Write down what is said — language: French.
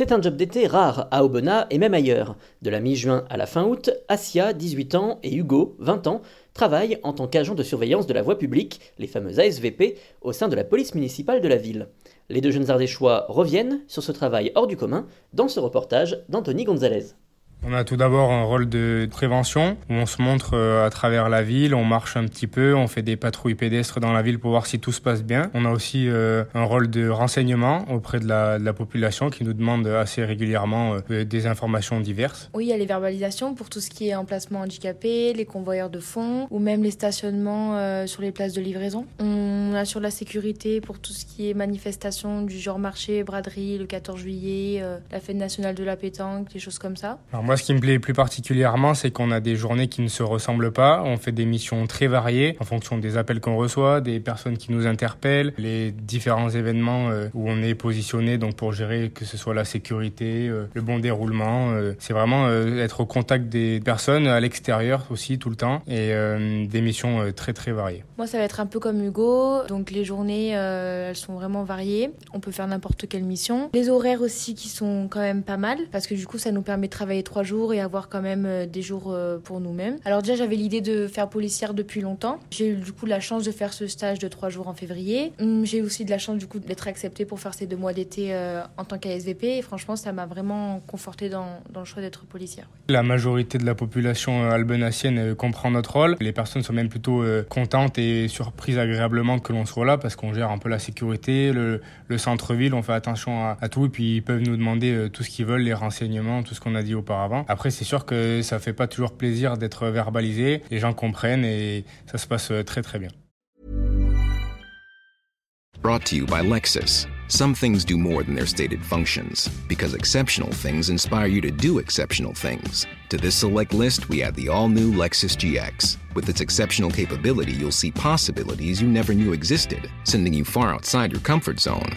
C'est un job d'été rare à Aubenas et même ailleurs. De la mi-juin à la fin août, Asia, 18 ans, et Hugo, 20 ans, travaillent en tant qu'agents de surveillance de la voie publique, les fameux ASVP, au sein de la police municipale de la ville. Les deux jeunes ardéchois reviennent sur ce travail hors du commun dans ce reportage d'Anthony Gonzalez. On a tout d'abord un rôle de prévention où on se montre euh, à travers la ville, on marche un petit peu, on fait des patrouilles pédestres dans la ville pour voir si tout se passe bien. On a aussi euh, un rôle de renseignement auprès de la, de la population qui nous demande assez régulièrement euh, des informations diverses. Oui, il y a les verbalisations pour tout ce qui est emplacement handicapé, les convoyeurs de fonds ou même les stationnements sur les places de livraison. On assure la sécurité pour tout ce qui est manifestation du genre marché, braderie, le 14 juillet, la fête nationale de la pétanque, des choses comme ça. Moi, ce qui me plaît plus particulièrement, c'est qu'on a des journées qui ne se ressemblent pas. On fait des missions très variées en fonction des appels qu'on reçoit, des personnes qui nous interpellent, les différents événements euh, où on est positionné donc pour gérer que ce soit la sécurité, euh, le bon déroulement. Euh, c'est vraiment être au contact des personnes à l'extérieur aussi tout le temps et des missions très très variées. Moi, ça va être un peu comme Hugo. Donc les journées, elles sont vraiment variées. On peut faire n'importe quelle mission. Les horaires aussi qui sont quand même pas mal parce que du coup, ça nous permet de travailler trois jours et avoir quand même euh, des jours euh, pour nous-mêmes. Alors déjà, j'avais l'idée de faire policière depuis longtemps. J'ai eu du coup la chance de faire ce stage de trois jours en février. Hum, j'ai aussi de la chance du coup d'être acceptée pour faire ces deux mois d'été euh, en tant qu'ASVP et franchement, ça m'a vraiment conforté dans, le choix d'être policière. La majorité de la population albenacienne comprend notre rôle. Les personnes sont même plutôt contentes et surprises agréablement que l'on soit là parce qu'on gère un peu la sécurité, le, le centre-ville, on fait attention à, tout et puis ils peuvent nous demander tout ce qu'ils veulent, les renseignements, tout ce qu'on a dit auparavant. Après, c'est sûr que ça fait pas toujours plaisir d'être verbalisé. Les gens comprennent et ça se passe très très bien. Brought to you by Lexus. Some things do more than their stated functions, because exceptional things inspire you to do exceptional things. To this select list, we add the all new Lexus GX. With its exceptional capability, you'll see possibilities you never knew existed, sending you far outside your comfort zone.